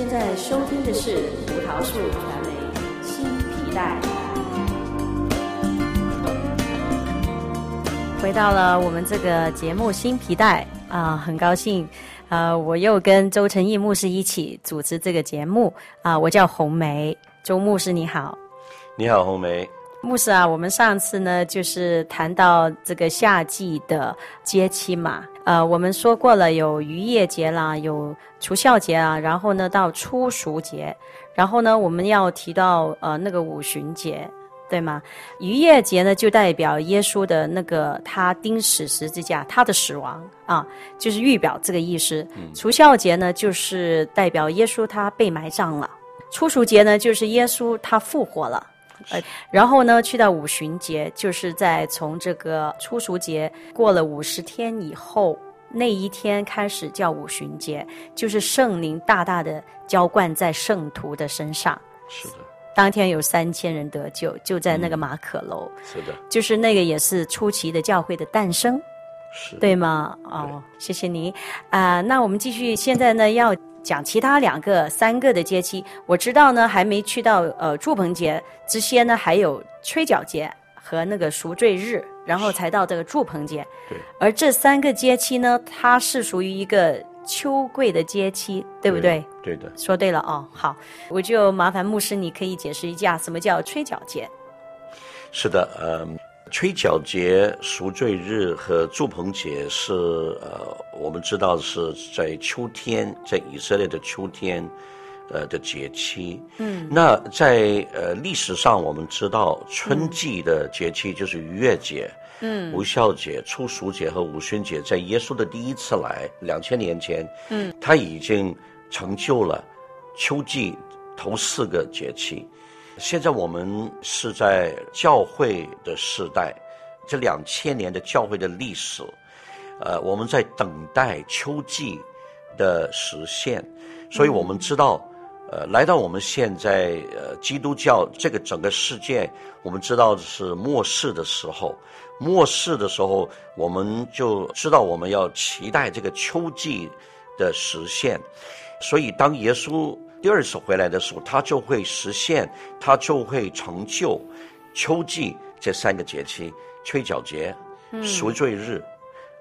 现在收听的是葡萄树传媒新皮带。回到了我们这个节目新皮带啊，很高兴啊，我又跟周成义牧师一起主持这个节目啊，我叫红梅，周牧师你好。你好，红梅。牧师啊，我们上次呢就是谈到这个夏季的节期嘛，呃，我们说过了有渔业节啦，有除孝节啊，然后呢到初熟节，然后呢我们要提到呃那个五旬节，对吗？渔业节呢就代表耶稣的那个他钉死十字架，他的死亡啊，就是预表这个意思。嗯。除孝节呢就是代表耶稣他被埋葬了，初熟节呢就是耶稣他复活了。呃，然后呢，去到五旬节，就是在从这个初熟节过了五十天以后，那一天开始叫五旬节，就是圣灵大大的浇灌在圣徒的身上。是的，当天有三千人得救，就在那个马可楼。是的，就是那个也是初期的教会的诞生。是，对吗？哦，谢谢您。啊、呃，那我们继续，现在呢要。讲其他两个、三个的节期，我知道呢，还没去到呃祝棚节之前呢，还有吹角节和那个赎罪日，然后才到这个祝棚节。对。而这三个节期呢，它是属于一个秋桂的节期，对不对？对，对的。说对了哦，好，我就麻烦牧师，你可以解释一下什么叫吹角节？是的，嗯。吹角节、赎罪日和祝棚节是呃，我们知道是在秋天，在以色列的秋天，呃的节期。嗯，那在呃历史上，我们知道春季的节期就是逾越节，嗯，无酵节、初熟节和五旬节，在耶稣的第一次来两千年前，嗯，他已经成就了秋季头四个节期。现在我们是在教会的时代，这两千年的教会的历史，呃，我们在等待秋季的实现，所以我们知道，呃，来到我们现在呃基督教这个整个世界，我们知道是末世的时候，末世的时候，我们就知道我们要期待这个秋季的实现，所以当耶稣。第二次回来的时候，他就会实现，他就会成就秋季这三个节气：吹角节、赎罪日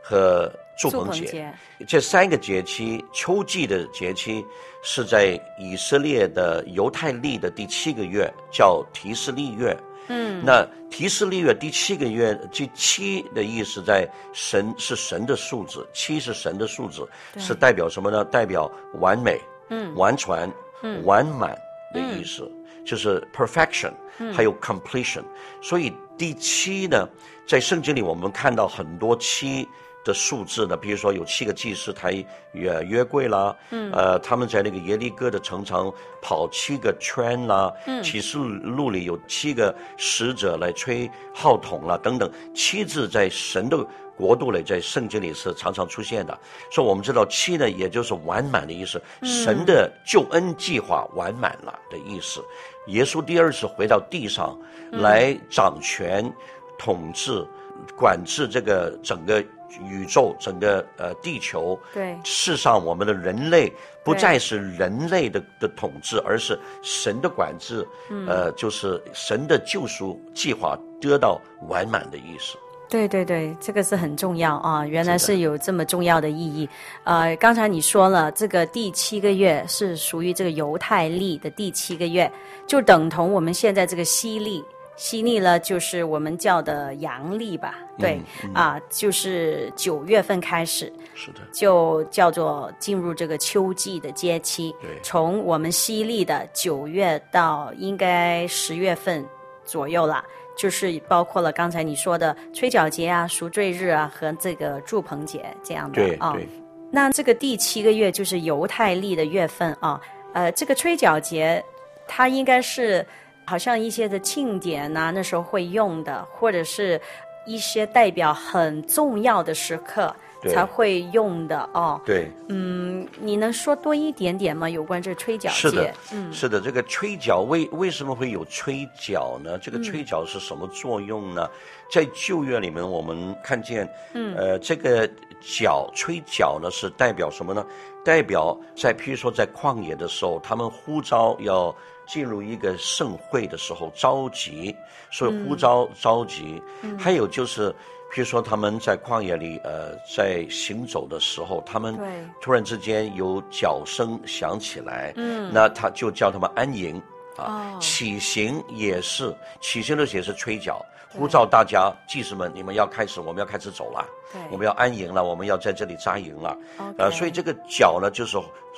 和住棚节。节这三个节期，秋季的节期是在以色列的犹太历的第七个月，叫提斯利月。嗯，那提斯利月第七个月，这七的意思在神是神的数字，七是神的数字，是代表什么呢？代表完美，嗯，完全。嗯，完满的意思，嗯、就是 perfection，嗯、还有 completion。所以第七呢，在圣经里我们看到很多七的数字呢，比如说有七个祭司抬约约柜啦，嗯，呃，他们在那个耶利哥的城墙跑七个圈啦，嗯，启示录里有七个使者来吹号筒啦，等等，七字在神的。国度里，在圣经里是常常出现的，所以我们知道七呢，也就是完满的意思，神的救恩计划完满了的意思。耶稣第二次回到地上来掌权、统治、管制这个整个宇宙、整个呃地球。对，世上我们的人类不再是人类的的统治，而是神的管制。呃，就是神的救赎计划得到完满的意思。对对对，这个是很重要啊！原来是有这么重要的意义。呃，刚才你说了，这个第七个月是属于这个犹太历的第七个月，就等同我们现在这个西历。西历呢，就是我们叫的阳历吧？对，嗯嗯、啊，就是九月份开始，是的，就叫做进入这个秋季的节期。对，从我们西历的九月到应该十月份左右了。就是包括了刚才你说的吹角节啊、赎罪日啊和这个祝棚节这样的对啊。对。那这个第七个月就是犹太历的月份啊。呃，这个吹角节，它应该是好像一些的庆典呐、啊，那时候会用的，或者是一些代表很重要的时刻，才会用的哦。对，嗯，你能说多一点点吗？有关这吹角节？是的，嗯，是的，这个吹角为为什么会有吹角呢？这个吹角是什么作用呢？嗯、在旧约里面，我们看见，嗯，呃，这个角吹角呢，是代表什么呢？代表在譬如说在旷野的时候，他们呼召要进入一个盛会的时候着急，所以呼召着急。嗯、还有就是。譬如说，他们在旷野里，呃，在行走的时候，他们突然之间有脚声响起来，嗯，那他就叫他们安营啊。哦、起行也是，起行的时候也是吹角，呼召大家，祭司们，你们要开始，我们要开始走了，对，我们要安营了，我们要在这里扎营了，呃，所以这个脚呢，就是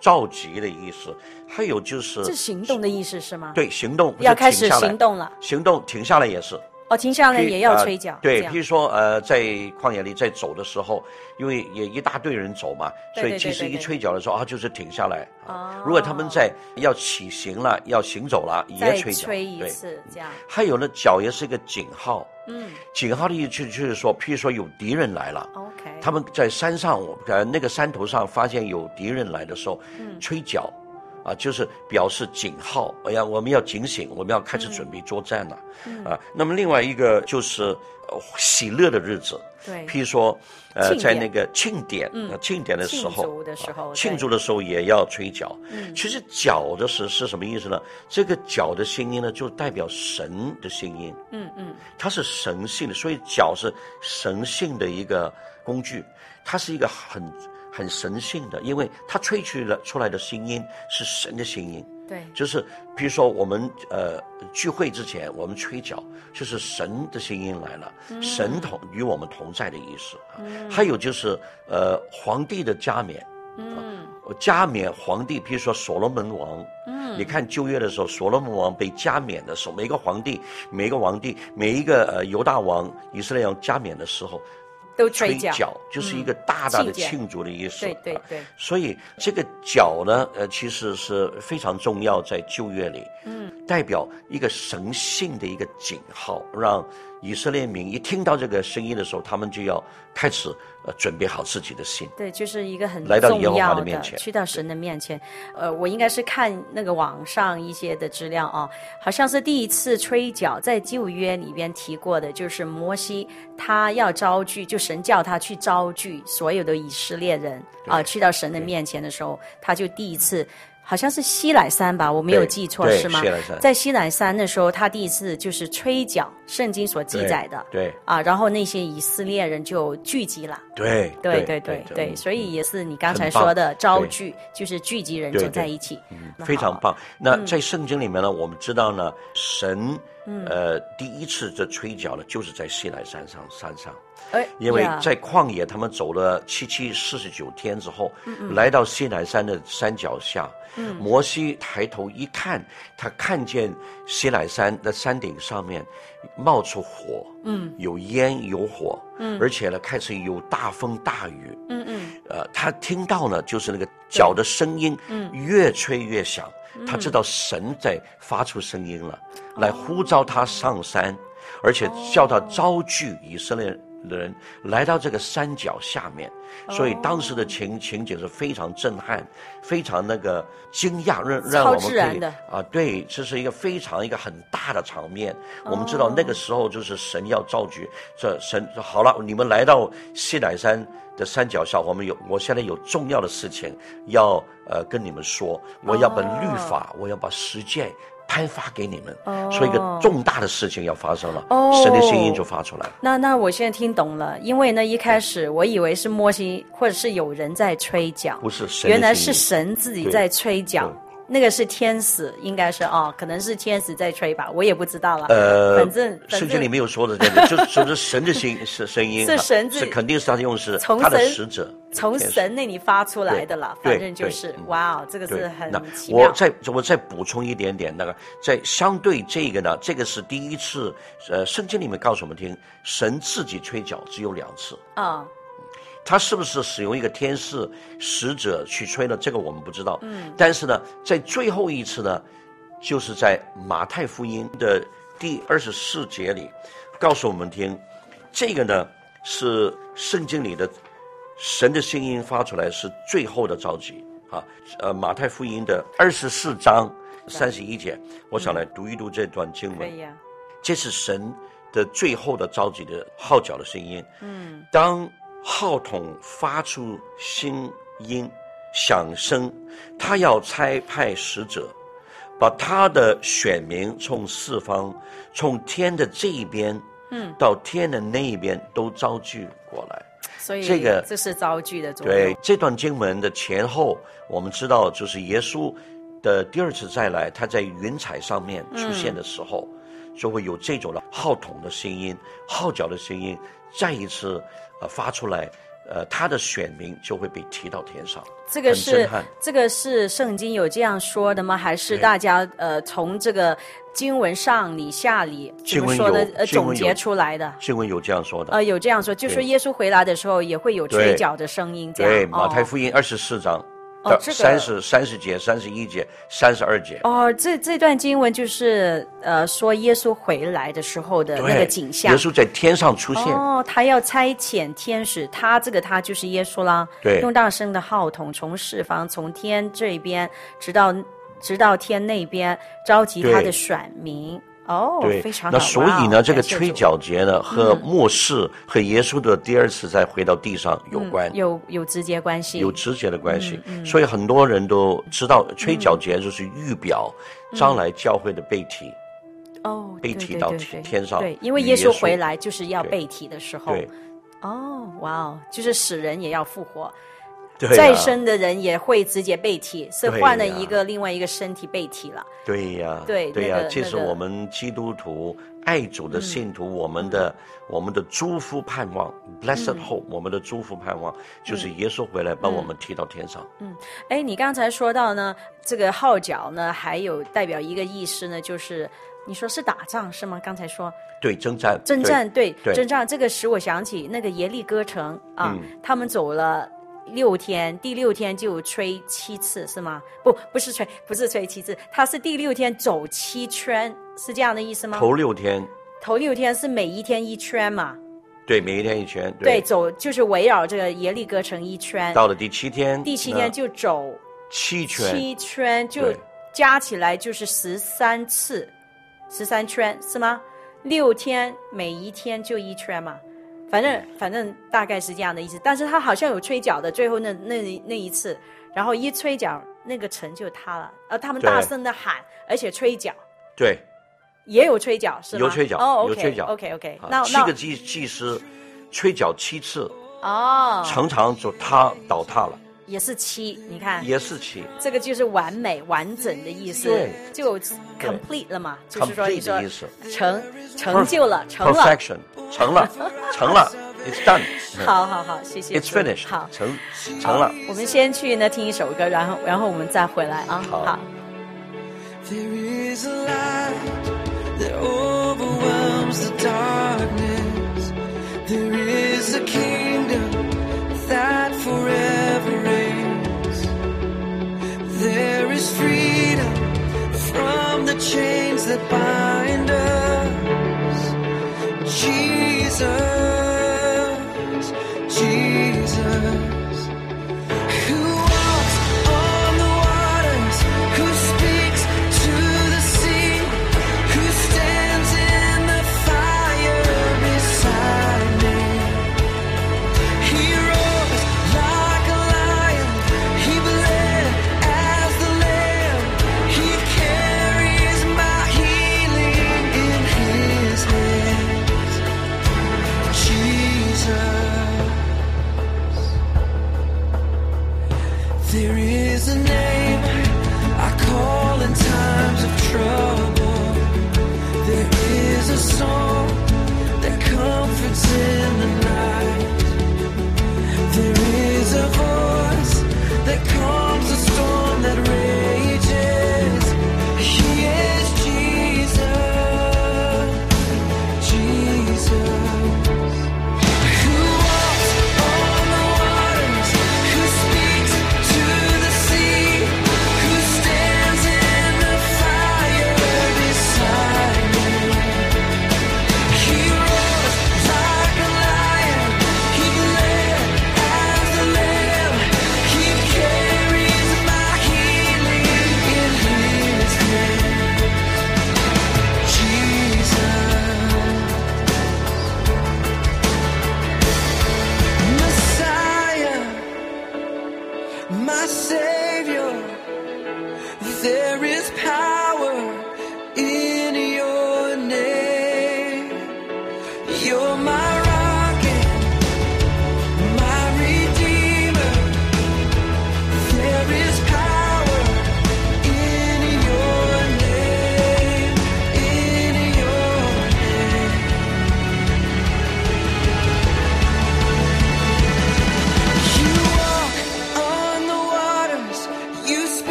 召集的意思，还有就是是行动的意思是吗？对，行动要开始行动了，行动停下来也是。哦，停下来也要吹角。对，譬如说，呃，在旷野里在走的时候，因为也一大堆人走嘛，所以其实一吹角的时候啊，就是停下来。哦。如果他们在要起行了，要行走了，也吹角。吹一次，这样。还有呢，角也是一个警号。嗯。警号的意思就是说，譬如说有敌人来了。OK。他们在山上，呃，那个山头上发现有敌人来的时候，嗯，吹角。啊，就是表示警号，哎呀，我们要警醒，我们要开始准备作战了。嗯、啊，那么另外一个就是，呃，喜乐的日子。对。譬如说，呃，在那个庆典，嗯，庆典的时候，庆祝的时候，啊、庆祝的时候也要吹角。嗯。其实角的是是什么意思呢？这个角的声音呢，就代表神的声音。嗯嗯。它是神性的，所以角是神性的一个工具，它是一个很。很神性的，因为它吹出了出来的声音是神的声音。对，就是比如说我们呃聚会之前，我们吹角，就是神的声音来了，嗯、神同与我们同在的意思还有就是呃皇帝的加冕，嗯，加冕皇帝，比如说所罗门王，嗯，你看旧约的时候，所罗门王被加冕的时候，每个皇帝，每一个皇帝，每一个呃犹大王、以色列王加冕的时候。都吹角，吹角就是一个大大的庆祝的意思。对对对。所以这个角呢，呃，其实是非常重要，在旧约里，嗯，代表一个神性的一个警号，让以色列民一听到这个声音的时候，他们就要开始。呃，准备好自己的心，对，就是一个很来到耶和华的面前，去到神的面前。呃，我应该是看那个网上一些的资料啊，好像是第一次吹角在旧约里边提过的，就是摩西他要招聚，就神叫他去招聚所有的以色列人对啊，去到神的面前的时候，他就第一次。好像是西乃山吧，我没有记错是吗？在西乃山的时候，他第一次就是吹角，圣经所记载的。对。对啊，然后那些以色列人就聚集了。对对对对对，所以也是你刚才说的招聚，就是聚集人就在一起。嗯，非常棒。那在圣经里面呢，我们知道呢，神呃第一次这吹角呢，就是在西乃山上山上。哎，因为在旷野，他们走了七七四十九天之后，来到西乃山的山脚下。嗯、摩西抬头一看，他看见西乃山的山顶上面冒出火，嗯，有烟有火，嗯，而且呢，开始有大风大雨，嗯嗯，呃，他听到呢，就是那个脚的声音，嗯，越吹越响，嗯、他知道神在发出声音了，嗯、来呼召他上山，哦、而且叫他招聚以色列的人来到这个山脚下面，所以当时的情情景是非常震撼，非常那个惊讶，让让我们可以啊，对，这是一个非常一个很大的场面。我们知道那个时候就是神要召集，这神好了，你们来到西乃山的山脚下，我们有，我现在有重要的事情要呃跟你们说，我要把律法，我要把十诫。颁发给你们，说、oh, 一个重大的事情要发生了，oh, 神的声音就发出来了。那那我现在听懂了，因为呢，一开始我以为是摩西或者是有人在吹角，不是神，原来是神自己在吹角。那个是天使，应该是哦，可能是天使在吹吧，我也不知道了。呃，反正圣经里没有说的这个，就是 说是神的声是声音，是神自己，是肯定是他用是他的使者，从神那里发出来的了。反正就是哇哦，这个是很奇妙。我再我再补充一点点，那个在相对这个呢，这个是第一次，呃，圣经里面告诉我们听，神自己吹角只有两次啊。他是不是使用一个天使使者去吹呢？这个我们不知道。嗯，但是呢，在最后一次呢，就是在马太福音的第二十四节里，告诉我们听，这个呢是圣经里的神的声音发出来是最后的召集啊。呃，马太福音的二十四章三十一节，我想来读一读这段经文。可以啊。这是神的最后的召集的号角的声音。嗯。当号筒发出声音响声，他要差派使者。把他的选民从四方，从天的这一边，嗯，到天的那一边都招聚过来。所以这个这是招聚的作用。对，这段经文的前后，我们知道就是耶稣的第二次再来，他在云彩上面出现的时候，嗯、就会有这种的号筒的声音、号角的声音，再一次呃发出来。呃，他的选民就会被提到天上，这个是这个是圣经有这样说的吗？还是大家呃从这个经文上里下里怎么说的呃总结出来的？经文有这样说的。呃，有这样说，就是说耶稣回来的时候也会有吹角的声音这样。对，马太福音二十四章。哦，这个三十三十节、三十一节、三十二节。哦，这这段经文就是呃，说耶稣回来的时候的那个景象。耶稣在天上出现。哦，他要差遣天使，他这个他就是耶稣啦。对，用大声的号筒，从四方，从天这边，直到直到天那边，召集他的选民。哦，对，非常好。那所以呢，这个吹角节呢，和末世和耶稣的第二次再回到地上有关，嗯、有有直接关系，有直接的关系。所以很多人都知道，吹角节就是预表将来教会的被提。哦、嗯，被提到天上。对，因为耶稣回来就是要被提的时候。对。哦，哇哦，就是死人也要复活。对再生的人也会直接被提，是换了一个另外一个身体被提了。对呀，对对呀，这是我们基督徒爱主的信徒，我们的我们的祝福盼望，Blessed Hope，我们的祝福盼望就是耶稣回来把我们提到天上。嗯，哎，你刚才说到呢，这个号角呢，还有代表一个意思呢，就是你说是打仗是吗？刚才说。对征战，征战对征战，这个使我想起那个耶利哥城啊，他们走了。六天，第六天就吹七次是吗？不，不是吹，不是吹七次，他是第六天走七圈，是这样的意思吗？头六天，头六天是每一天一圈嘛？对，每一天一圈。对，对走就是围绕这个耶利哥城一圈。到了第七天，第七天就走七圈，七圈就加起来就是十三次，十三圈是吗？六天每一天就一圈嘛？反正反正大概是这样的意思，但是他好像有吹角的，最后那那那一次，然后一吹角，那个城就塌了，呃，他们大声的喊，而且吹角，对，也有吹角是吗？有吹角，哦，有吹角，OK OK，那七个技技师吹角七次，哦，常常就塌倒塌了。也是七你看也是七这个就是完美完整的意思对就 complete 了嘛就是说一个成成就了成了成了成了 it's done 好好好谢谢 it's finished 好成成了我们先去呢听一首歌然后然后我们再回来啊好 there is a light that overwhelms the darkness there is a chains that bind us. Jesus, Jesus.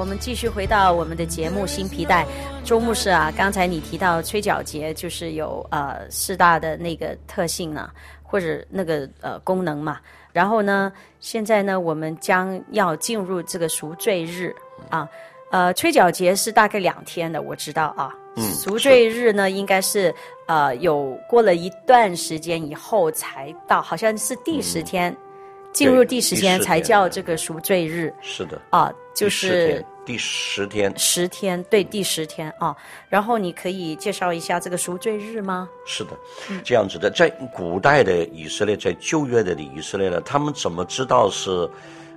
我们继续回到我们的节目《新皮带》。周牧师啊，刚才你提到吹角节就是有呃四大的那个特性啊，或者那个呃功能嘛。然后呢，现在呢，我们将要进入这个赎罪日啊。呃，吹角节是大概两天的，我知道啊。嗯赎罪日呢，应该是呃有过了一段时间以后才到，好像是第十天，进入第十天才叫这个赎罪日。是的，啊，就是天第十天十天，对，第十天啊。然后你可以介绍一下这个赎罪日吗？是的，这样子的，在古代的以色列，在旧约的以色列呢，他们怎么知道是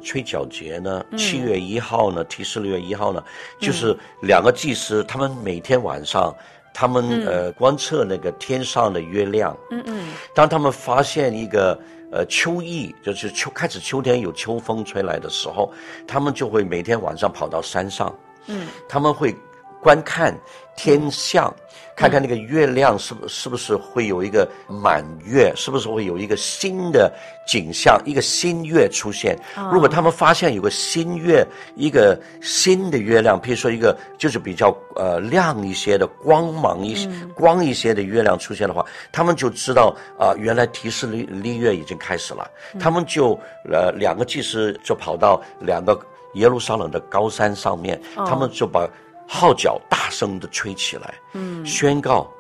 吹角节呢？七月一号呢，提示六月一号呢，就是两个祭司，他们每天晚上，他们呃观测那个天上的月亮。嗯嗯。当他们发现一个呃秋意，就是秋开始秋天有秋风吹来的时候，他们就会每天晚上跑到山上。嗯。他们会观看天象，看看那个月亮是不是不是会有一个满月，是不是会有一个新的景象，一个新月出现。如果他们发现有个新月，一个新的月亮，譬如说一个就是比较呃亮一些的光芒一些、光一些的月亮出现的话，他们就知道啊、呃，原来提示历历月已经开始了。他们就呃两个祭司就跑到两个耶路撒冷的高山上面，他们就把。号角大声的吹起来，嗯，宣告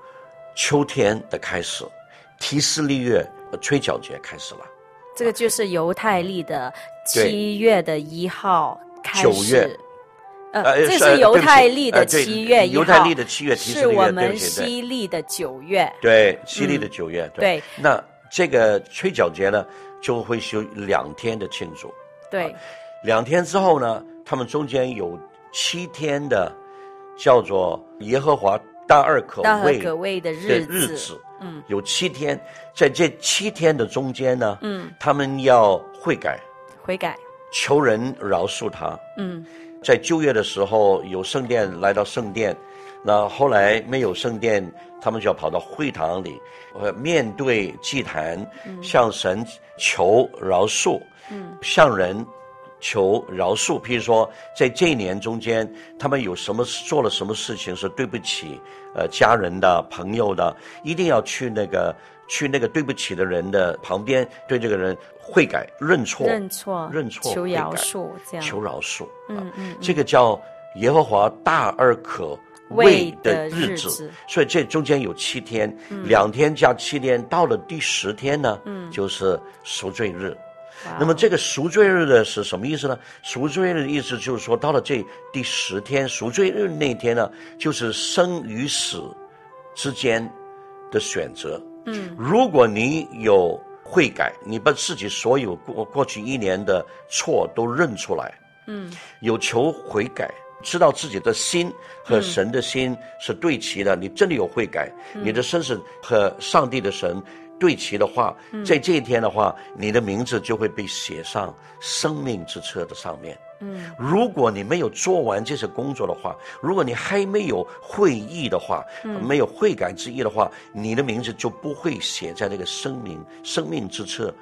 秋天的开始，提示历月吹角节开始了。这个就是犹太历的七月的一号开始。九月，呃，这是犹太历的七月一号。犹太历的七月，是我们西历的九月。对，西历的九月。对。对。那这个吹角节呢，就会休两天的庆祝。对。两天之后呢，他们中间有七天的。叫做耶和华大二可畏的日子，日子，嗯，有七天，在这七天的中间呢，嗯，他们要悔改，悔改，求人饶恕他，嗯，在旧约的时候有圣殿，来到圣殿，那后来没有圣殿，他们就要跑到会堂里，呃，面对祭坛，向神求饶恕，嗯，向人。求饶恕，譬如说，在这一年中间，他们有什么做了什么事情是对不起，呃，家人的、朋友的，一定要去那个去那个对不起的人的旁边，对这个人悔改、认错、认错、认错、求饶恕，这样求饶恕。嗯嗯，嗯，这个叫耶和华大而可畏的日子。日子，所以这中间有七天，嗯，两天加七天，到了第十天呢，嗯，就是赎罪日。那么这个赎罪日呢是什么意思呢？赎罪日的意思就是说，到了这第十天赎罪日那天呢，就是生与死之间的选择。嗯，如果你有悔改，你把自己所有过过去一年的错都认出来，嗯，有求悔改，知道自己的心和神的心是对齐的，你真的有悔改，你的身是和上帝的神对齐的话，在这一天的话，你的名字就会被写上生命之册的上面。嗯，如果你没有做完这些工作的话，如果你还没有会意的话，没有悔改之意的话，你的名字就不会写在那个生命生命之册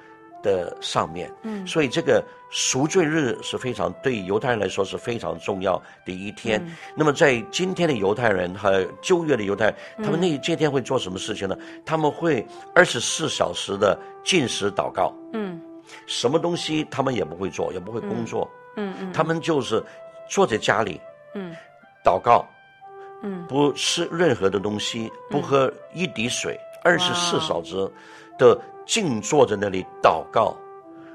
的上面，嗯，所以这个赎罪日是非常对犹太人来说是非常重要的一天。嗯、那么在今天的犹太人和旧约的犹太人，他们那这天会做什么事情呢？嗯、他们会二十四小时的进食祷告，嗯，什么东西他们也不会做，也不会工作，嗯。嗯，嗯。他们就是坐在家里，嗯，祷告，嗯，不吃任何的东西，不喝一滴水，二十四小时的。静坐在那里祷告，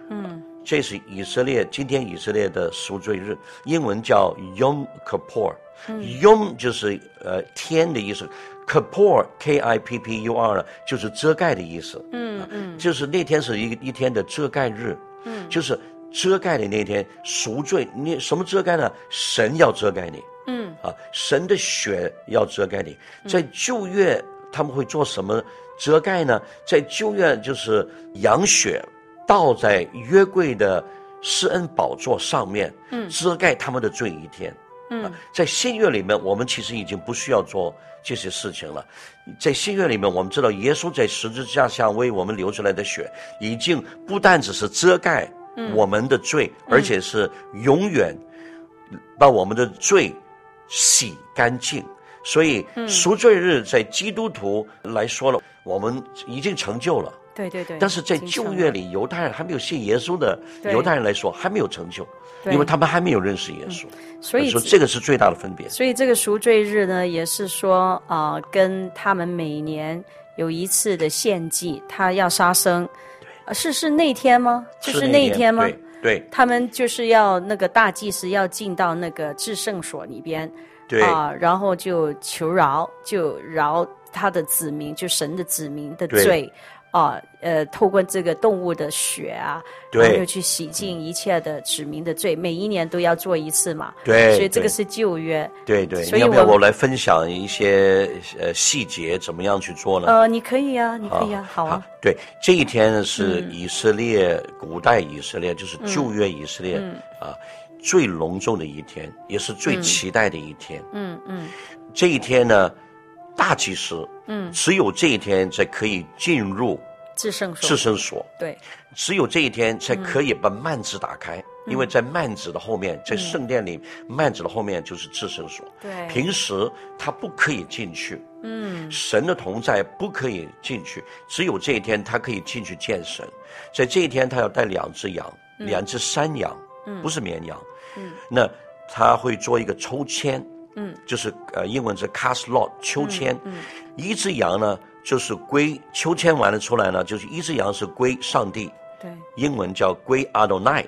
嗯，这是以色列今天以色列的赎罪日，英文叫 Yom Kippur，嗯，Yom 就是呃天的意思，Kippur K I P P U R 呢就是遮盖的意思，嗯嗯，就是那天是一一天的遮盖日，嗯，就是遮盖的那天赎罪，你什么遮盖呢？神要遮盖你，嗯。啊，神的血要遮盖你，在旧约他们会做什么？遮盖呢，在旧约就是羊血倒在约柜的施恩宝座上面，嗯，遮盖他们的罪一天。嗯，在新约里面，我们其实已经不需要做这些事情了。在新约里面，我们知道耶稣在十字架上为我们流出来的血，已经不但只是遮盖我们的罪，嗯，而且是永远把我们的罪洗干净。所以赎罪日在基督徒来说了，我们已经成就了。对对对。但是在旧约里，犹太人还没有信耶稣的犹太人来说，还没有成就，因为他们还没有认识耶稣。所以说这个是最大的分别。所以这个赎罪日呢，也是说啊，跟他们每年有一次的献祭，他要杀生。对。是是那天吗？就是那一天吗？对。他们就是要那个大祭司要进到那个至圣所里边。对啊，然后就求饶，就饶他的子民，就神的子民的罪，对啊，呃，透过这个动物的血啊，对然后又去洗净一切的指民的罪，每一年都要做一次嘛。对，所以这个是旧约。对对，所以要不要我来分享一些呃细节，怎么样去做呢？呃，你可以啊，你可以啊，好，好啊。对，这一天是以色列、嗯、古代以色列，就是旧约以色列、嗯、啊。最隆重的一天，也是最期待的一天。嗯嗯，嗯这一天呢，大祭司，嗯，只有这一天才可以进入至圣所。至圣所，对，只有这一天才可以把幔子打开，嗯、因为在幔子的后面，在圣殿里，嗯、幔子的后面就是至圣所。对，平时他不可以进去。嗯，神的同在不可以进去，只有这一天他可以进去见神。在这一天，他要带两只羊，嗯、两只山羊，嗯、不是绵羊。嗯，那他会做一个抽签，嗯，就是呃，英文是 cast lot 秋千，嗯，嗯，一只羊呢就是归秋千完了出来呢，就是一只羊是归上帝，对，英文叫归 Adonai，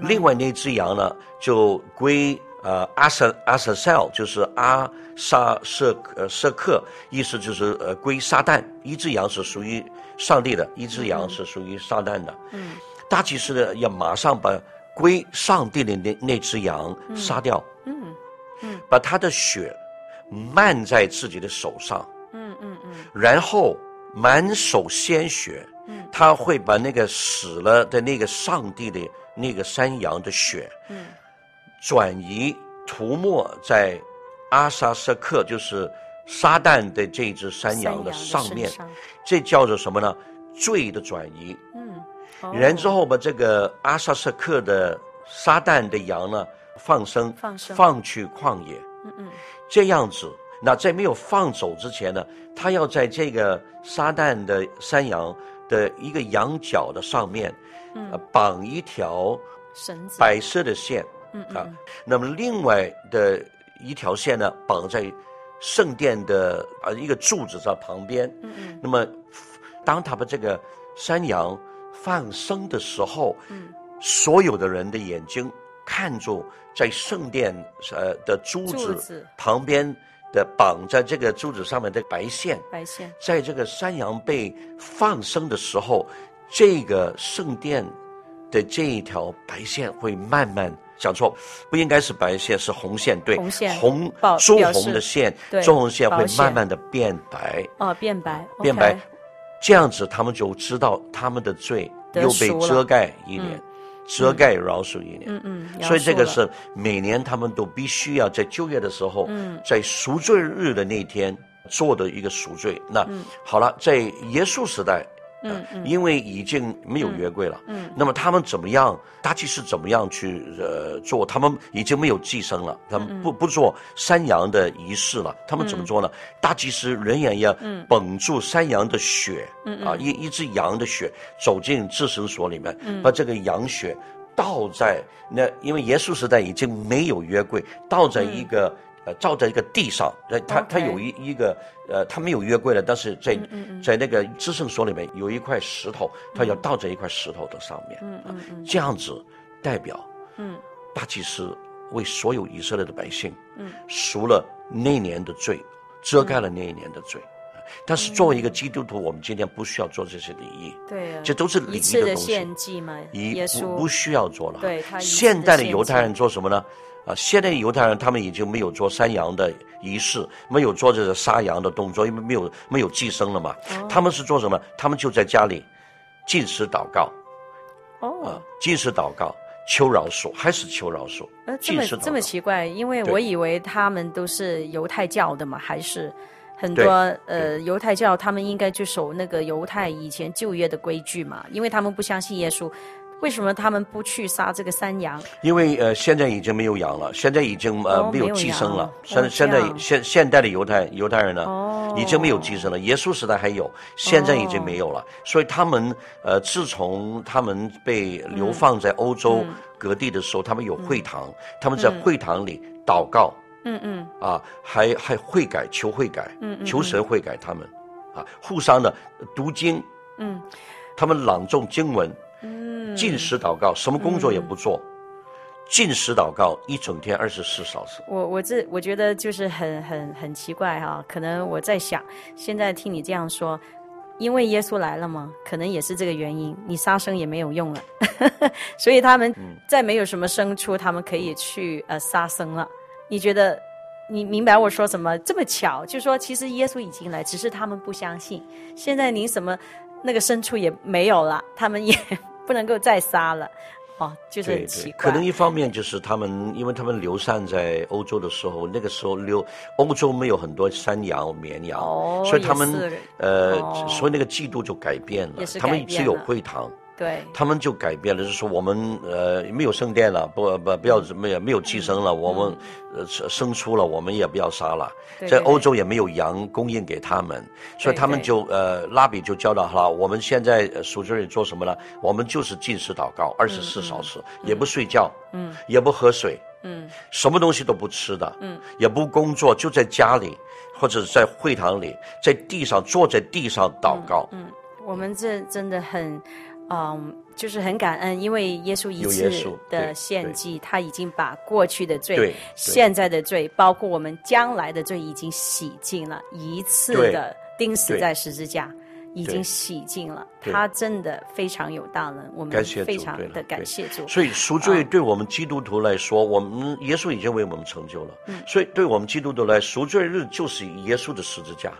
另外那只羊呢就归呃阿瑟阿瑟塞尔，就是阿萨舍呃舍克，意思就是呃归撒旦，一只羊是属于上帝的，一只羊是属于撒旦的，嗯，大祭司呢要马上把。归上帝的那那只羊杀掉，嗯把他的血漫在自己的手上，嗯嗯嗯，嗯然后满手鲜血，嗯，他会把那个死了的那个上帝的那个山羊的血，嗯，转移涂抹在阿萨瑟克，就是撒旦的这只山羊的上面，这叫做什么呢？罪的转移，嗯。然之后把这个阿萨瑟克的撒旦的羊呢放生，放生放去旷野，嗯嗯，这样子。那在没有放走之前呢，他要在这个撒旦的山羊的一个羊角的上面，嗯，绑一条绳子，白色的线，嗯啊。那么另外的一条线呢，绑在圣殿的啊一个柱子上旁边，嗯嗯。那么当他把这个山羊。放生的时候，嗯，所有的人的眼睛看住在圣殿呃的珠子旁边的绑在这个珠子上面的白线，白线，在这个山羊被放生的时候，这个圣殿的这一条白线会慢慢讲错，不应该是白线，是红线，对，红线，红朱红的线，朱红线会慢慢的变白，哦，变白，变白。这样子他们就知道他们的罪又被遮盖一点，嗯遮盖饶恕一年。嗯嗯，所以这个是每年他们都必须要在就业的时候，嗯在赎罪日的那天做的一个赎罪。那、嗯好了，在耶稣时代，嗯嗯因为已经没有约柜了，嗯那么他们怎么样？大祭司怎么样去呃做？他们已经没有寄生了，他们不不做山羊的仪式了。他们怎么做呢？大祭司仍然要绷住山羊的血，啊，一一只羊的血走进至神所里面，把这个羊血倒在那，因为耶稣时代已经没有约柜，倒在一个。呃，照在一个地上，呃，它 OK 它有一一个，呃，他没有约柜了，但是在在那个至圣所里面有一块石头，他要倒在一块石头的上面，嗯嗯嗯这样子代表，嗯，大祭司为所有以色列的百姓，嗯，赎了那年的罪，遮盖了那一年的罪。但是作为一个基督徒，我们今天不需要做这些礼仪，对啊，这都是礼仪的东西。献祭嘛，一耶稣。不不需要做了。现代的犹太人做什么呢？啊，现在犹太人他们已经没有做山羊的仪式，没有做这个杀羊的动作，因为没有没有祭牲了嘛。哦他们是做什么？他们就在家里禁食祷告哦啊，，禁食祷告，求饶恕，还是求饶恕呃，，这么这么。奇怪，因为我以为他们都是犹太教的嘛，还是很多呃犹太教，他们应该就守那个犹太以前旧约的规矩嘛，因为他们不相信耶稣，为什么他们不去杀这个山羊？因为呃，现在已经没有羊了，现在已经呃、哦没有寄生了。哦现、现在现现代的犹太犹太人呢，哦已经没有寄生了。耶稣时代还有，现在已经没有了。所以他们呃，自从他们被流放在欧洲各地的时候，他们有会堂，他们在会堂里祷告嗯嗯啊，还还悔改，求悔改，嗯嗯求神悔改他们啊，互相的读经，嗯他们朗诵经文。嗯，禁食祷告，什么工作也不做，禁食祷告一整天二十四小时。我我这我觉得就是很很很奇怪哈、可能我在想，现在听你这样说，因为耶稣来了嘛，可能也是这个原因，你杀生也没有用了，所以他们再没有什么牲畜，他们可以去呃杀生了。你觉得你明白我说什么？这么巧，就说其实耶稣已经来，只是他们不相信。现在您什么那个牲畜也没有了，他们也不能够再杀了，哦，就是对对，很奇怪。可能一方面就是他们，因为他们流散在欧洲的时候，那个时候流欧洲没有很多山羊、绵羊，哦所以他们呃，哦所以那个制度就改变了。他们只有会堂。对，他们就改变了，就是说我们呃没有圣殿了，不不不要没有没有寄生了，我们呃生出了我们也不要杀了，在欧洲也没有羊供应给他们，所以他们就呃拉比就教导好了，我们现在呃赎罪日做什么呢？我们就是进食祷告二十四小时，也不睡觉，嗯，也不喝水，嗯。什么东西都不吃的，嗯，也不工作，就在家里或者在会堂里，在地上坐在地上祷告，嗯，我们这真的很，嗯，就是很感恩，因为耶稣一次的献祭，他已经把过去的罪、现在的罪，包括我们将来的罪，已经洗净了，一次的钉死在十字架。已经洗净了，他真的非常有大能，我们非常的感谢主。所以赎罪对我们基督徒来说，我们耶稣已经为我们成就了。所以对我们基督徒来，赎罪日就是耶稣的十字架，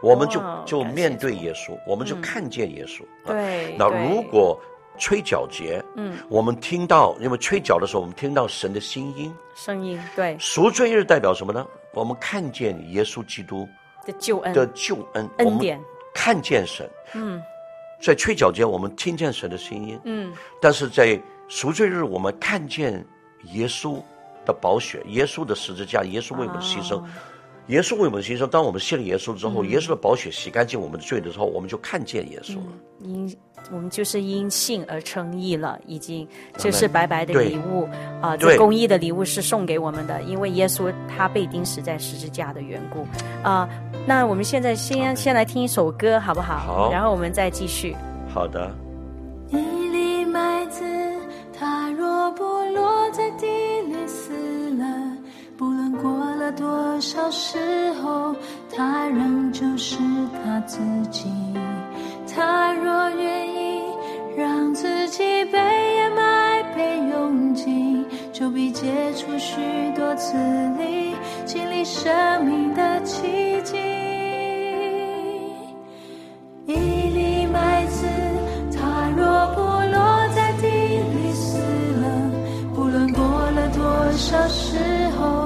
我们就就面对耶稣，我们就看见耶稣。啊。对，那如果吹角节，嗯，我们听到，因为吹角的时候，我们听到神的心音。声音对。赎罪日代表什么呢？我们看见耶稣基督的救恩。的救恩，恩典，看见神。嗯。在吹角节，我们听见神的声音。嗯。但是在赎罪日，我们看见耶稣的宝血，耶稣的十字架，耶稣为我们牺牲，哦耶稣为我们牺牲。当我们信了耶稣之后，嗯耶稣的宝血洗干净我们的罪的时候，我们就看见耶稣了。因我们就是因信而称义了，已经就是白白的礼物啊、公益的礼物是送给我们的，因为耶稣他被钉死在十字架的缘故啊、那我们现在先先来听一首歌，好不好？好然后我们再继续。好的，一粒麦子，它若不落在地里过了多少时候他仍旧是他自己。他若愿意让自己被掩埋被用尽就必结出许多次利经历生命的奇迹。一粒麦子它若不落在地里死了不论过了多少时候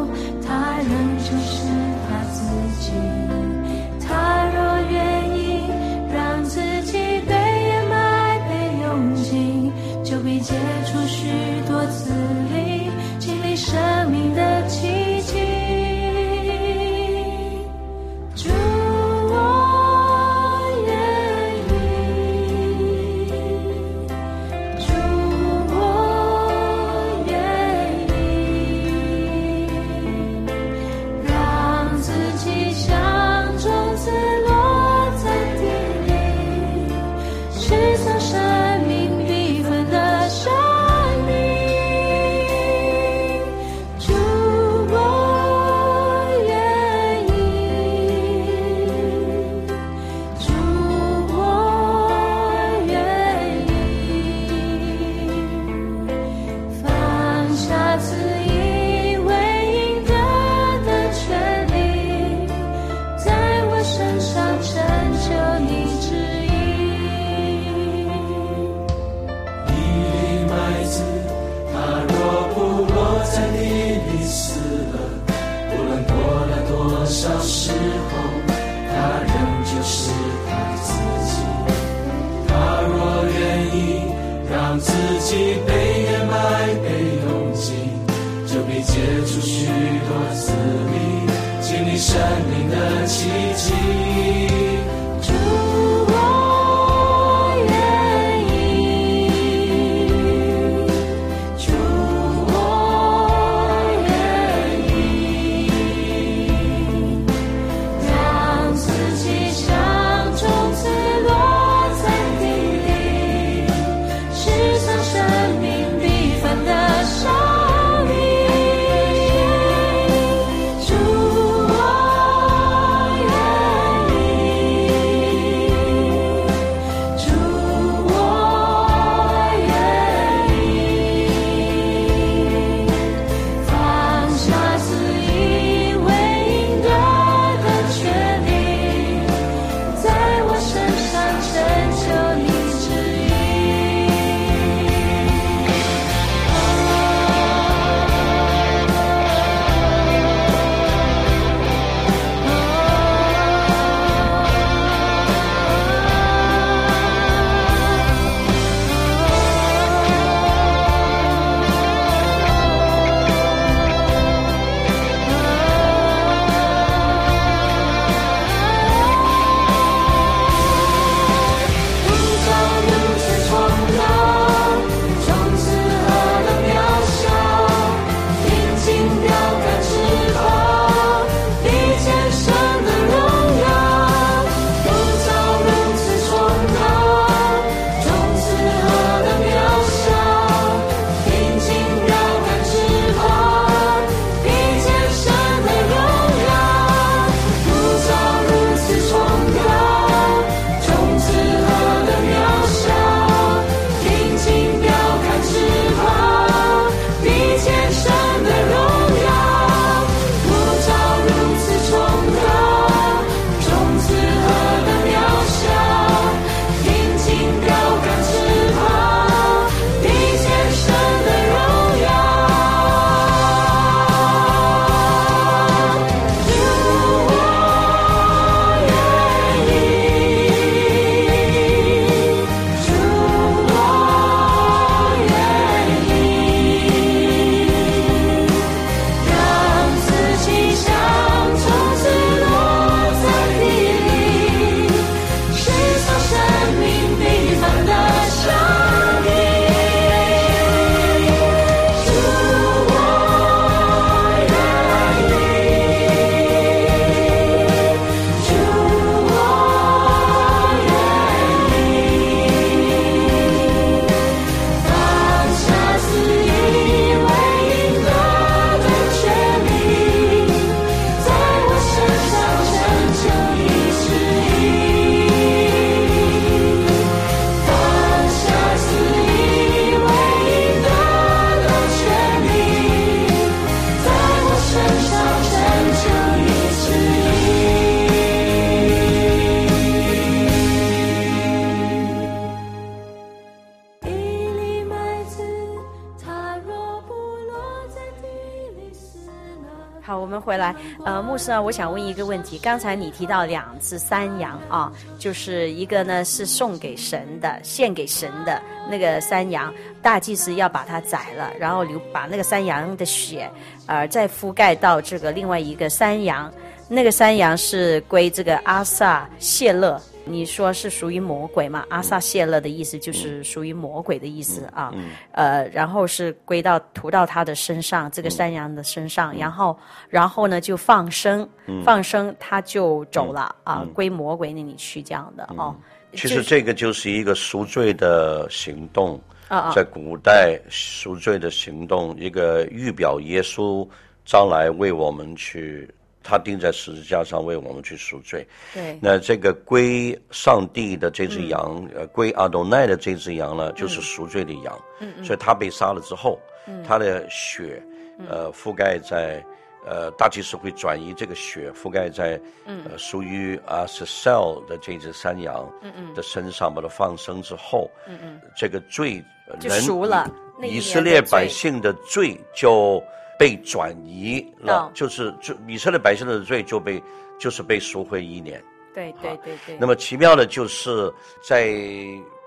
我想问一个问题。刚才你提到两只山羊啊，就是一个呢是送给神的，献给神的那个山羊，大祭司要把它宰了，然后留把那个山羊的血，呃，再覆盖到这个另外一个山羊，那个山羊是归这个阿萨谢勒。你说是属于魔鬼嘛？阿萨谢勒的意思就是属于魔鬼的意思啊。嗯。呃，然后是归到涂到他的身上，这个山羊的身上，然后然后呢就放生，放生他就走了啊，归魔鬼那里去这样的哦。其实这个就是一个赎罪的行动啊，在古代赎罪的行动，一个预表耶稣将来为我们去。他钉在十字架上为我们去赎罪。对，那这个归上帝的这只羊，呃、嗯，归阿多奈的这只羊呢，就是赎罪的羊。嗯嗯。所以他被杀了之后，嗯，他的血，呃，覆盖在，呃，大祭司会转移这个血覆盖在，嗯，呃，属于阿瑟塞尔的这只山羊，嗯嗯，的身上，把它放生之后，嗯嗯，这个罪就赎了，以色列百姓的罪就。被转移了，就是就以色列百姓的罪就被就是被赎回一年。对对对对。那么奇妙的就是在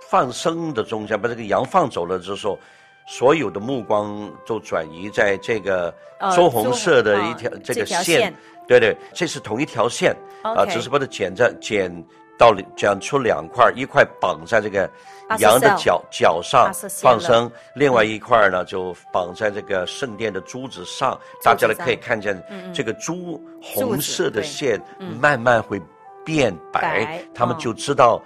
放生的中间，把这个羊放走了之后，所有的目光都转移在这个棕红色的一条、哦、这个线，对对，这是同一条线。啊，只是把它剪在剪到剪出两块，一块绑在这个羊的脚脚上放生，另外一块呢就绑在这个圣殿的珠子上，大家呢可以看见这个珠红色的线慢慢会变白，嗯、他们就知道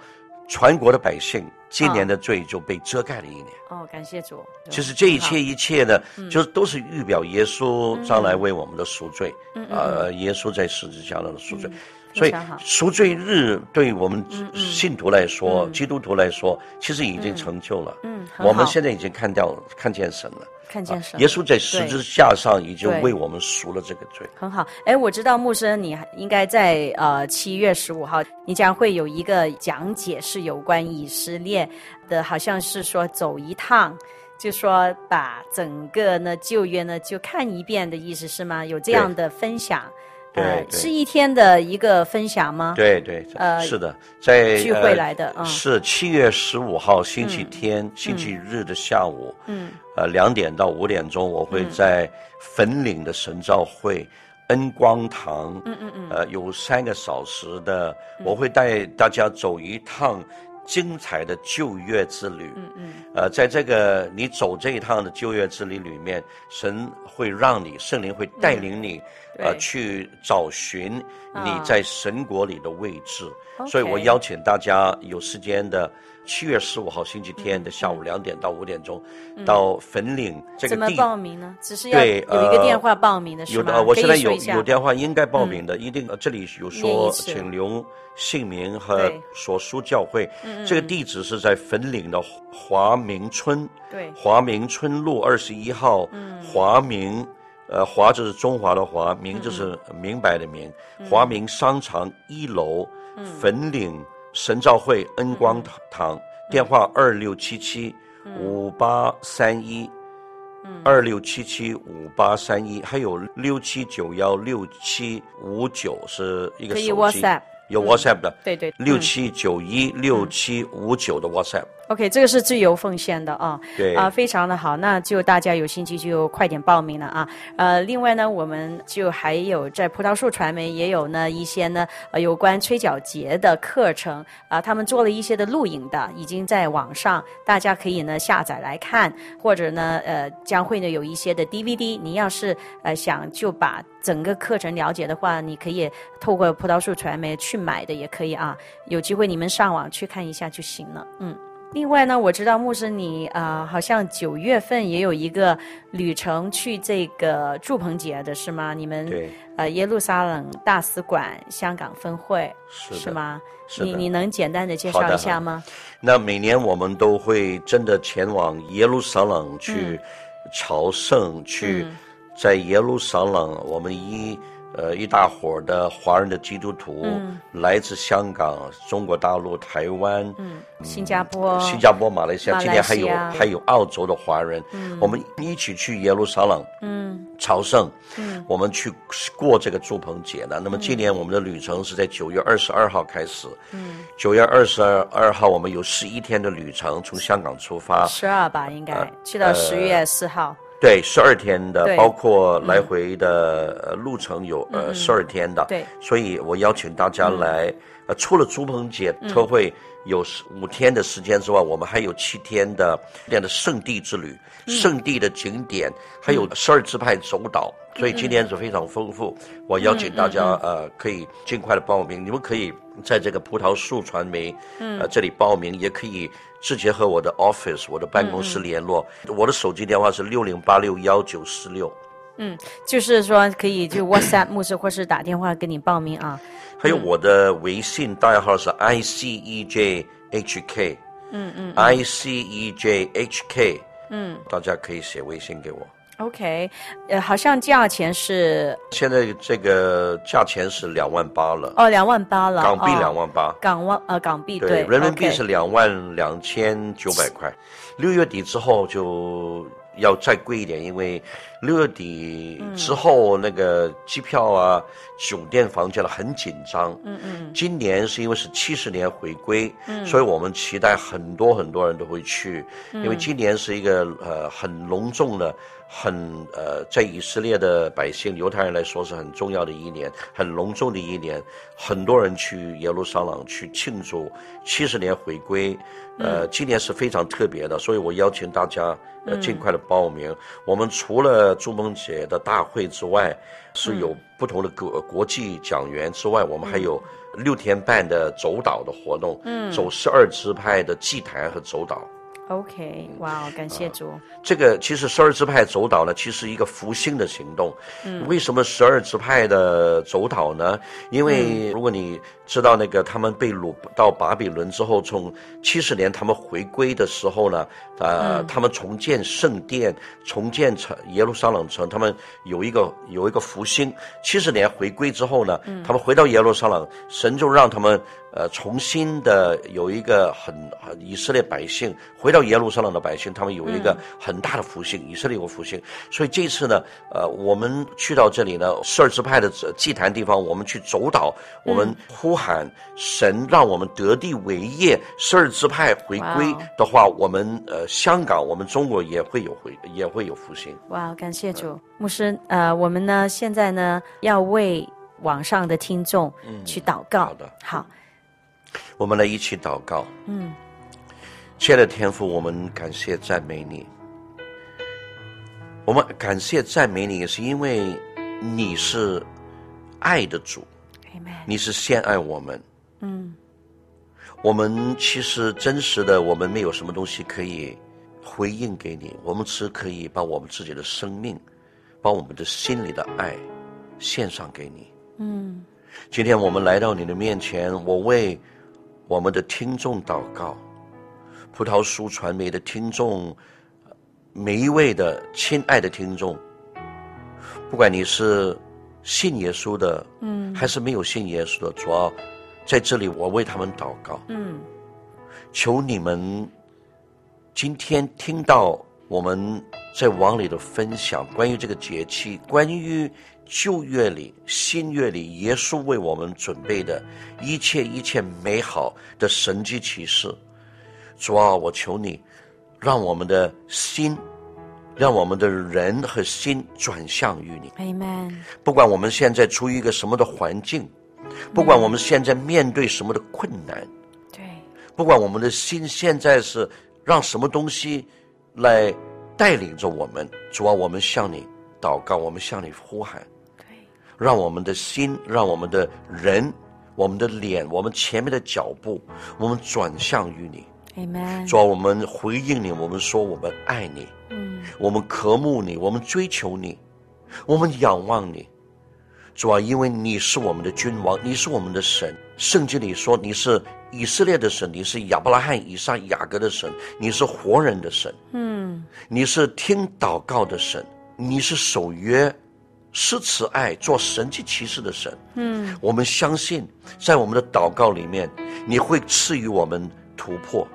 全国的百姓。今年的罪就被遮盖了一年。哦，感谢主。其实这一切一切呢，就是都是预表耶稣将来为我们的赎罪。嗯呃，耶稣在十字架上的赎罪，所以赎罪日对我们信徒来说，基督徒来说，其实已经成就了。嗯，我们现在已经看到看见神了。看见神，耶稣在十字架上已经为我们赎了这个罪。很好，哎，我知道牧师，你应该在呃七月十五号，你将会有一个讲解，是有关以色列的，好像是说走一趟，就说把整个呢旧约呢就看一遍的意思是吗？有这样的分享。呃，是一天的一个分享吗？对对，呃，是的，在聚会来的，是七月十五号星期天、星期日的下午，嗯，呃，两点到五点钟，我会在粉岭的神召会恩光堂，嗯嗯嗯，呃，有三个小时的，我会带大家走一趟精彩的旧约之旅，嗯嗯，呃，在这个你走这一趟的旧约之旅里面，神会让你，圣灵会带领你。呃，去找寻你在神国里的位置，所以我邀请大家有时间的七月十五号星期天的下午两点到五点钟，到粉岭这个地。怎么报名呢？只是要有一个电话报名的是吗？有的，我现在有有电话，应该报名的，一定这里有说，请留姓名和所属教会。这个地址是在粉岭的华明村，对，华明村路二十一号，华明。呃，华就是中华的华，明就是明白的明。嗯、华明商场一楼，嗯、粉岭神照会恩光堂，嗯、电话二六七七五八三一，二六七七五八三一，还有六七九幺六七五九是一个手机。有 WhatsApp 的，对对，六七九一六七五九的 WhatsApp。OK，这个是自由奉献的啊，对啊，非常的好，那就大家有兴趣就快点报名了啊。呃，另外呢，我们就还有在葡萄树传媒也有呢一些呢呃有关吹角节的课程啊，他们做了一些的录影的，已经在网上，大家可以呢下载来看，或者呢呃将会呢有一些的 DVD，你要是呃想就把整个课程了解的话，你可以透过葡萄树传媒去。买的也可以啊，有机会你们上网去看一下就行了。嗯，另外呢，我知道牧师你啊、呃，好像九月份也有一个旅程去这个祝棚节的是吗？你们对呃耶路撒冷大使馆香港分会是，是吗？是你你能简单的介绍一下吗？那每年我们都会真的前往耶路撒冷去朝圣，嗯、去在耶路撒冷我们一。呃，一大伙的华人的基督徒，嗯、来自香港、中国大陆、台湾、嗯、新加坡、新加坡、马来西亚，今年还有。还有澳洲的华人，嗯、我们一起去耶路撒冷，嗯，朝圣，嗯，我们去过这个祝棚节的。那么今年我们的旅程是在九月二十二号开始，嗯，九月二十二号我们有十一天的旅程，从香港出发，十二吧，应该、呃、去到十月四号。对，十二天的，包括来回的路程有、嗯、呃十二天的，对，所以我邀请大家来，嗯、呃，除了朱鹏节特会有五天的时间之外，嗯、我们还有七天的这样的圣地之旅，嗯、圣地的景点，还有十二支派走岛，嗯、所以今天是非常丰富。嗯、我邀请大家、呃，可以尽快的报名，你们可以在这个葡萄树传媒呃这里报名，也可以。直接和我的 office 我的办公室联络，嗯、我的手机电话是六零八六幺九四六。嗯，就是说可以就 WhatsApp 牧师或是打电话给你报名啊。还有我的微信代号是 I C E J H K。嗯嗯。I C E J H K。嗯，大家可以写微信给我。OK，呃，好像价钱是现在这个价钱是两万八了。哦，两万八了，港币两万八，港万呃港币对，人民币是两万两千九百块。六月底之后就要再贵一点，因为六月底之后，那个机票啊、酒店房价呢很紧张。嗯嗯。今年是因为是七十年回归，嗯，所以我们期待很多很多人都会去，因为今年是一个呃很隆重的。很呃，在以色列的百姓、犹太人来说是很重要的一年，很隆重的一年，很多人去耶路撒冷去庆祝七十年回归，呃，今年是非常特别的，所以我邀请大家呃尽快的报名。我们除了祝棚节的大会之外，是有不同的国国际讲员之外，我们还有六天半的走岛的活动，嗯，走十二支派的祭坛和走岛。OK，哇、wow，感谢主。呃、这个其实十二支派走岛呢，其实一个复兴的行动。嗯，为什么十二支派的走岛呢？因为如果你知道那个他们被掳到巴比伦之后，从七十年他们回归的时候呢，呃，嗯、他们重建圣殿，重建城耶路撒冷城，他们有一个有一个复兴。七十年回归之后呢，嗯、他们回到耶路撒冷，神就让他们。呃，重新的有一个很很以色列百姓回到耶路撒冷的百姓，他们有一个很大的复兴，以色列有复兴。所以这次呢，呃，我们去到这里呢，十二支派的祭坛地方，我们去走岛，我们呼喊神让我们得地为业。十二支派回归的话，我们呃香港，我们中国也会有回也会有复兴。哇，感谢主，牧师，呃，我们呢现在呢要为网上的听众去祷告。好的，好。我们来一起祷告。嗯，亲爱的天父，我们感谢赞美你。我们感谢赞美你，也是因为你是爱的主。你是先爱我们。嗯，我们其实真实的，我们没有什么东西可以回应给你，我们只可以把我们自己的生命，把我们的心里的爱献上给你。嗯，今天我们来到你的面前，我为。我们的听众祷告，葡萄书传媒的听众，每一位的亲爱的听众，不管你是信耶稣的，嗯，还是没有信耶稣的，主要在这里我为他们祷告，嗯，求你们今天听到我们在网里的分享，关于这个节气，关于。旧约里、新约里，耶稣为我们准备的一切一切美好的神迹奇事，主啊，我求你，让我们的心，让我们的人和心转向于你。Amen。不管我们现在处于一个什么的环境，不管我们现在面对什么的困难，对，不管我们的心现在是让什么东西来带领着我们，主啊，我们向你祷告，我们向你呼喊。让我们的心，让我们的人，我们的脸，我们前面的脚步，我们转向于你。Amen。主啊，我们回应你，我们说我们爱你。嗯。我们渴慕你，我们追求你，我们仰望你。主啊，因为你是我们的君王，你是我们的神。圣经里说你是以色列的神，你是亚伯拉罕、以撒、雅各的神，你是活人的神。嗯。你是听祷告的神，你是守约。施慈爱、做神迹奇事的神，嗯，我们相信，在我们的祷告里面，你会赐予我们突破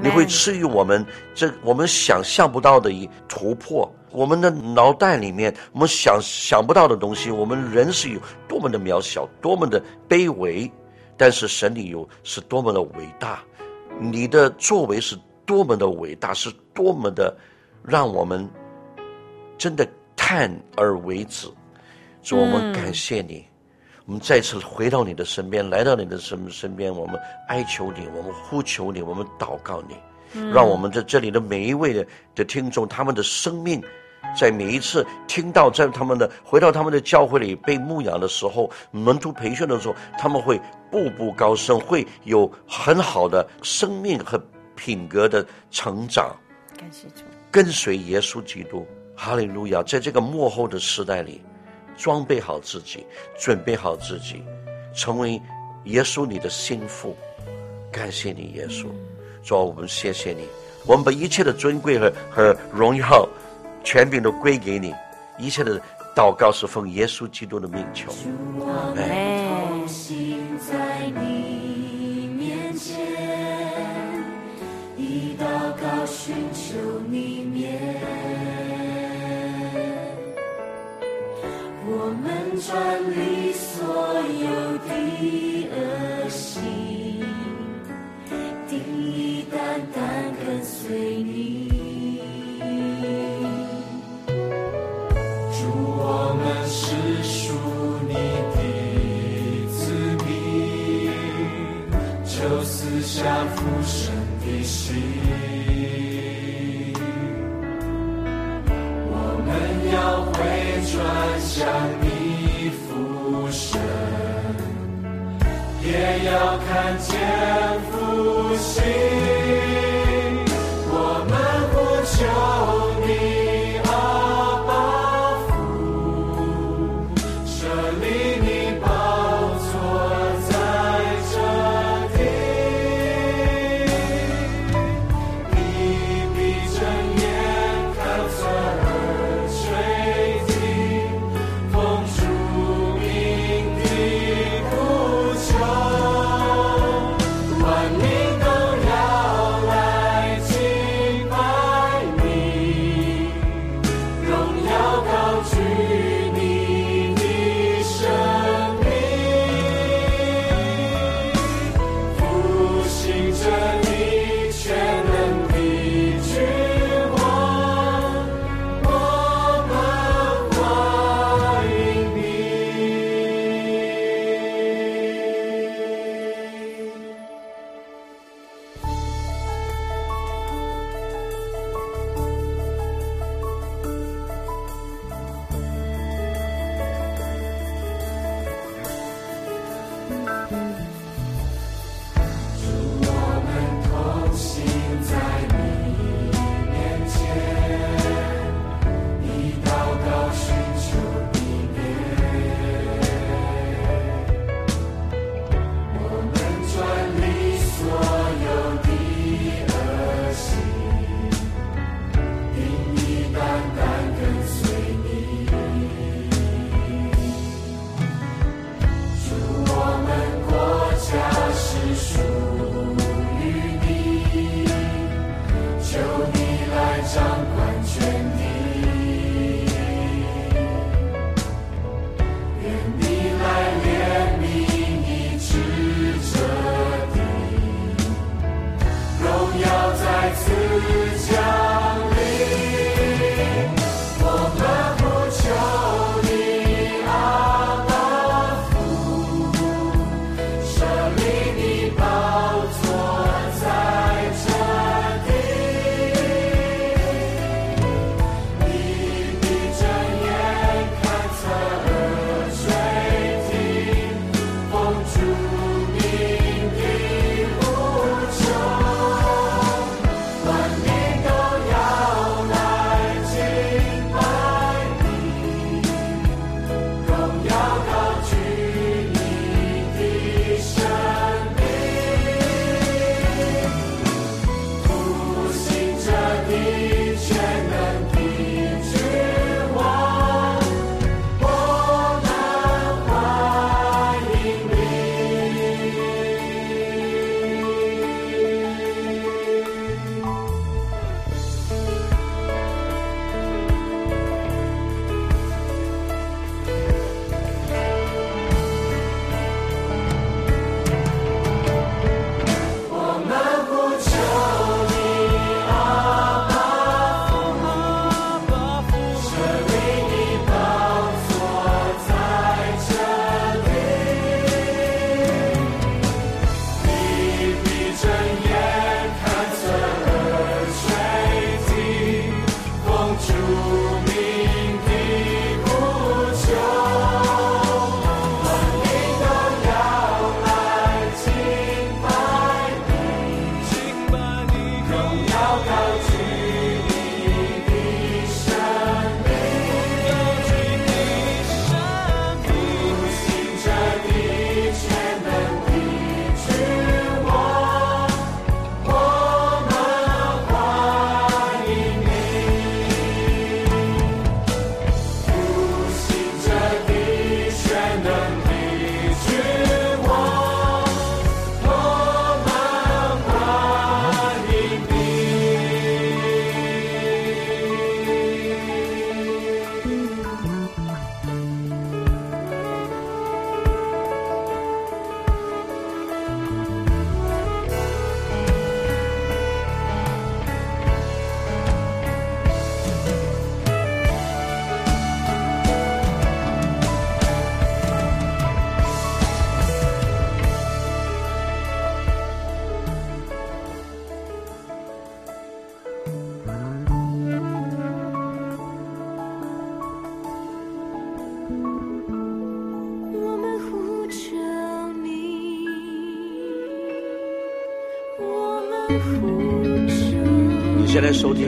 你会赐予我们这我们想象不到的一突破。我们的脑袋里面，我们想想不到的东西，我们人是有多么的渺小，多么的卑微，但是神里有是多么的伟大，你的作为是多么的伟大，是多么的让我们真的。叹而为止，主，我们感谢你，嗯，我们再次回到你的身边，来到你的身身边，我们哀求你，我们呼求你，我们祷告你，嗯，让我们在这里的每一位的的听众，他们的生命，在每一次听到在他们的回到他们的教会里被牧养的时候，门徒培训的时候，他们会步步高升，会有很好的生命和品格的成长。感谢主，跟随耶稣基督。哈利路亚！在这个幕后的时代里，装备好自己，准备好自己，成为耶稣你的心腹。感谢你，耶稣，主啊，我们谢谢你，我们把一切的尊贵和和荣耀、权柄都归给你，一切的祷告是奉耶稣基督的命求。求你我们转离所有的恶行，定义单单跟随你。主，我们是属你的子民，就赐下复生的心。我们要转向你俯身，也要看见复兴。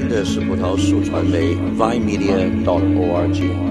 这是葡萄树传媒 vine media dot org。